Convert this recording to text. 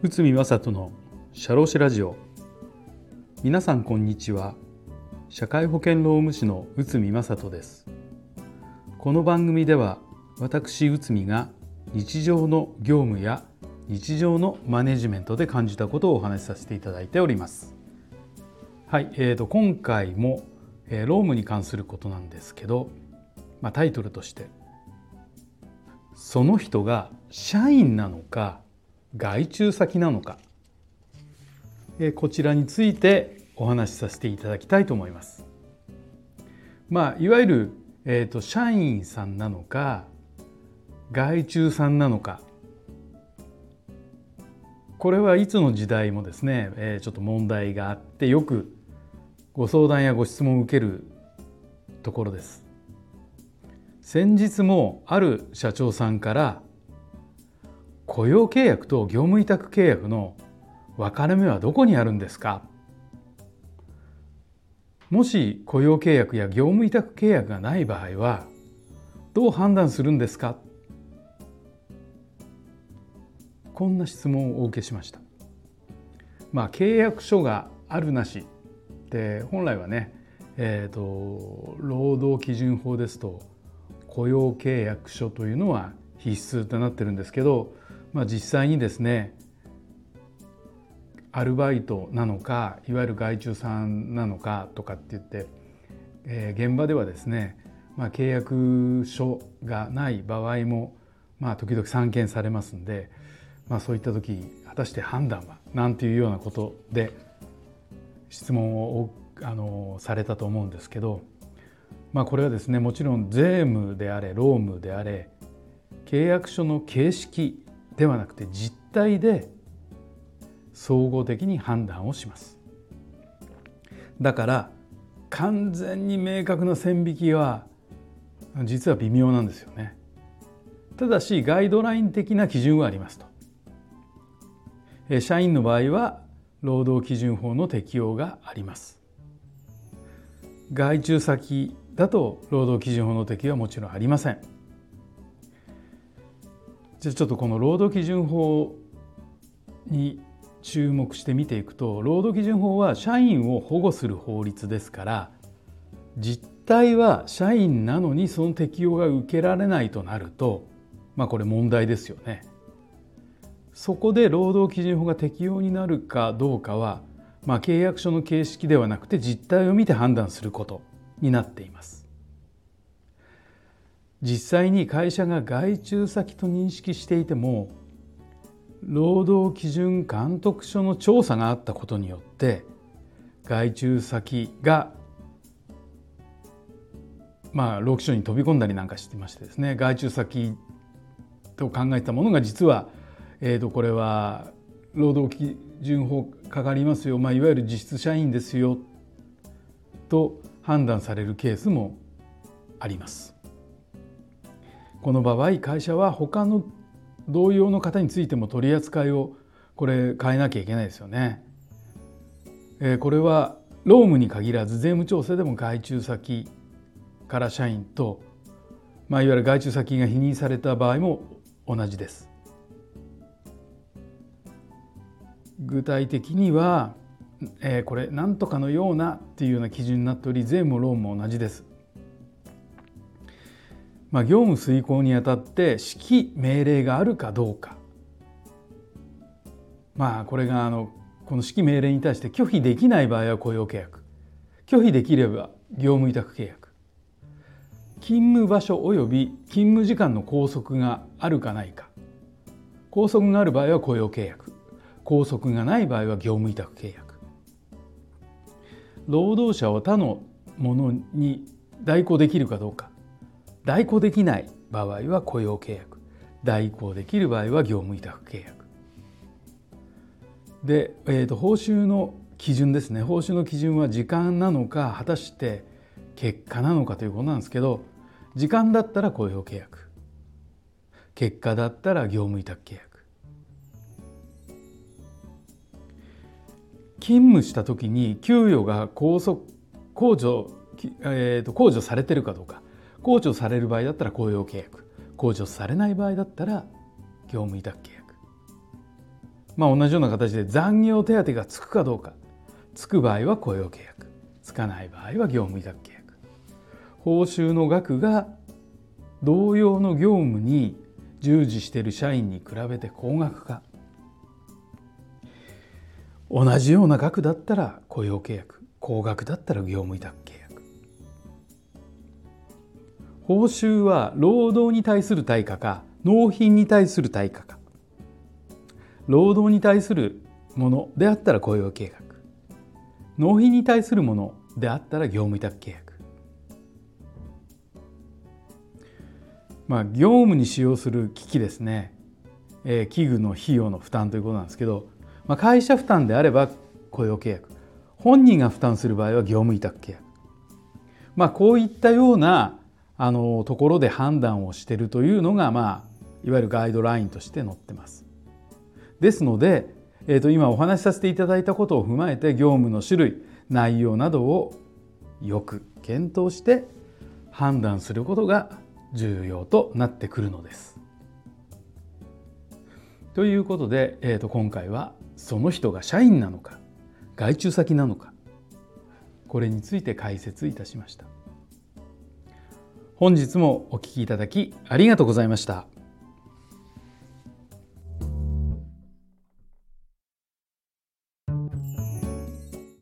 内海正人の社労士ラジオ。皆さんこんにちは。社会保険労務士の内海正人です。この番組では私内海が日常の業務や日常のマネジメントで感じたことをお話しさせていただいております。はい、えーと、今回も、えー、労務に関することなんですけど、まあ、タイトルとしてその人が社員なのか外注先なのか、え、こちらについてお話しさせていただきたいと思います。まあ、いわゆる、えーと社員さんなのか外注さんなのかこれはいつの時代もですね、えー、ちょっと問題があってよくご相談やご質問を受けるところです。先日もある社長さんから雇用契約と業務委託契約の分かれ目はどこにあるんですか？もし雇用契約や業務委託契約がない場合はどう判断するんですか？こんな質問をお受けしました。まあ、契約書があるなしで本来はね、えーと、労働基準法ですと雇用契約書というのは必須となってるんですけど、まあ、実際にですねアルバイトなのかいわゆる外注さんなのかとかって言って、えー、現場ではですね、まあ、契約書がない場合も、まあ、時々散見されますんで、まあ、そういった時果たして判断はなんていうようなことで質問をあのされたと思うんですけど、まあ、これはですねもちろん税務であれ労務であれ契約書の形式ではなくて実態で総合的に判断をします。だから完全に明確な線引きは実は微妙なんですよね。ただしガイドライン的な基準はありますと。社員の場合は労働基準法の適用があります外注先だと労働基準法の適用はもちろんありませんじゃあちょっとこの労働基準法に注目して見ていくと労働基準法は社員を保護する法律ですから実態は社員なのにその適用が受けられないとなるとまあこれ問題ですよね。そこで労働基準法が適用になるかどうかは、まあ、契約書の形式ではなくて実態を見て判断することになっています。実際に会社が外注先と認識していても労働基準監督署の調査があったことによって外注先がまあ労基署に飛び込んだりなんかしてましてですね外注先と考えたものが実はえー、とこれは労働基準法かかりますよ、まあ、いわゆる実質社員ですよと判断されるケースもあります。この場合会社は他の同様の方についても取り扱いをこれ変えなきゃいけないですよね。え、これは労務に限らず税務調整でも外注先から社員と、まあ、いわゆる外注先が否認された場合も同じです。具体的には、えー、これ何とかのようなっていうような基準になっており税もローンも同じです。まあ、業務遂行にあたって指揮命令があるかどうか。まあこれがあのこの指揮命令に対して拒否できない場合は雇用契約。拒否できれば業務委託契約。勤務場所及び勤務時間の拘束があるかないか。拘束がある場合は雇用契約。拘束がない場合は業務委託契約。労働者を他のものに代行できるかどうか。代行できない場合は雇用契約。代行できる場合は業務委託契約。で、えーと、報酬の基準ですね。報酬の基準は時間なのか果たして結果なのかということなんですけど時間だったら雇用契約。結果だったら業務委託契約。勤務した時に給与が控訴控除,、えーと、控除されてるかどうか。控除される場合だったら雇用契約。控除されない場合だったら業務委託契約。まあ同じような形で残業手当がつくかどうか。つく場合は雇用契約。つかない場合は業務委託契約。報酬の額が同様の業務に従事している社員に比べて高額か。同じような額だったら雇用契約高額だったら業務委託契約。報酬は労働に対する対価か納品に対する対価か。労働に対するものであったら雇用契約。納品に対するものであったら業務委託契約。まあ業務に使用する機器ですね、えー、器具の費用の負担ということなんですけど、まあ、会社負担であれば雇用契約本人が負担する場合は業務委託契約まあこういったようなあのところで判断をしているというのがまあいわゆるガイドラインとして載ってます。ですので、えー、と今お話しさせていただいたことを踏まえて業務の種類内容などをよく検討して判断することが重要となってくるのです。ということで、えー、と今回はその人が社員なのか外注先なのかこれについて解説いたしました。本日もお聴きいただきありがとうございました。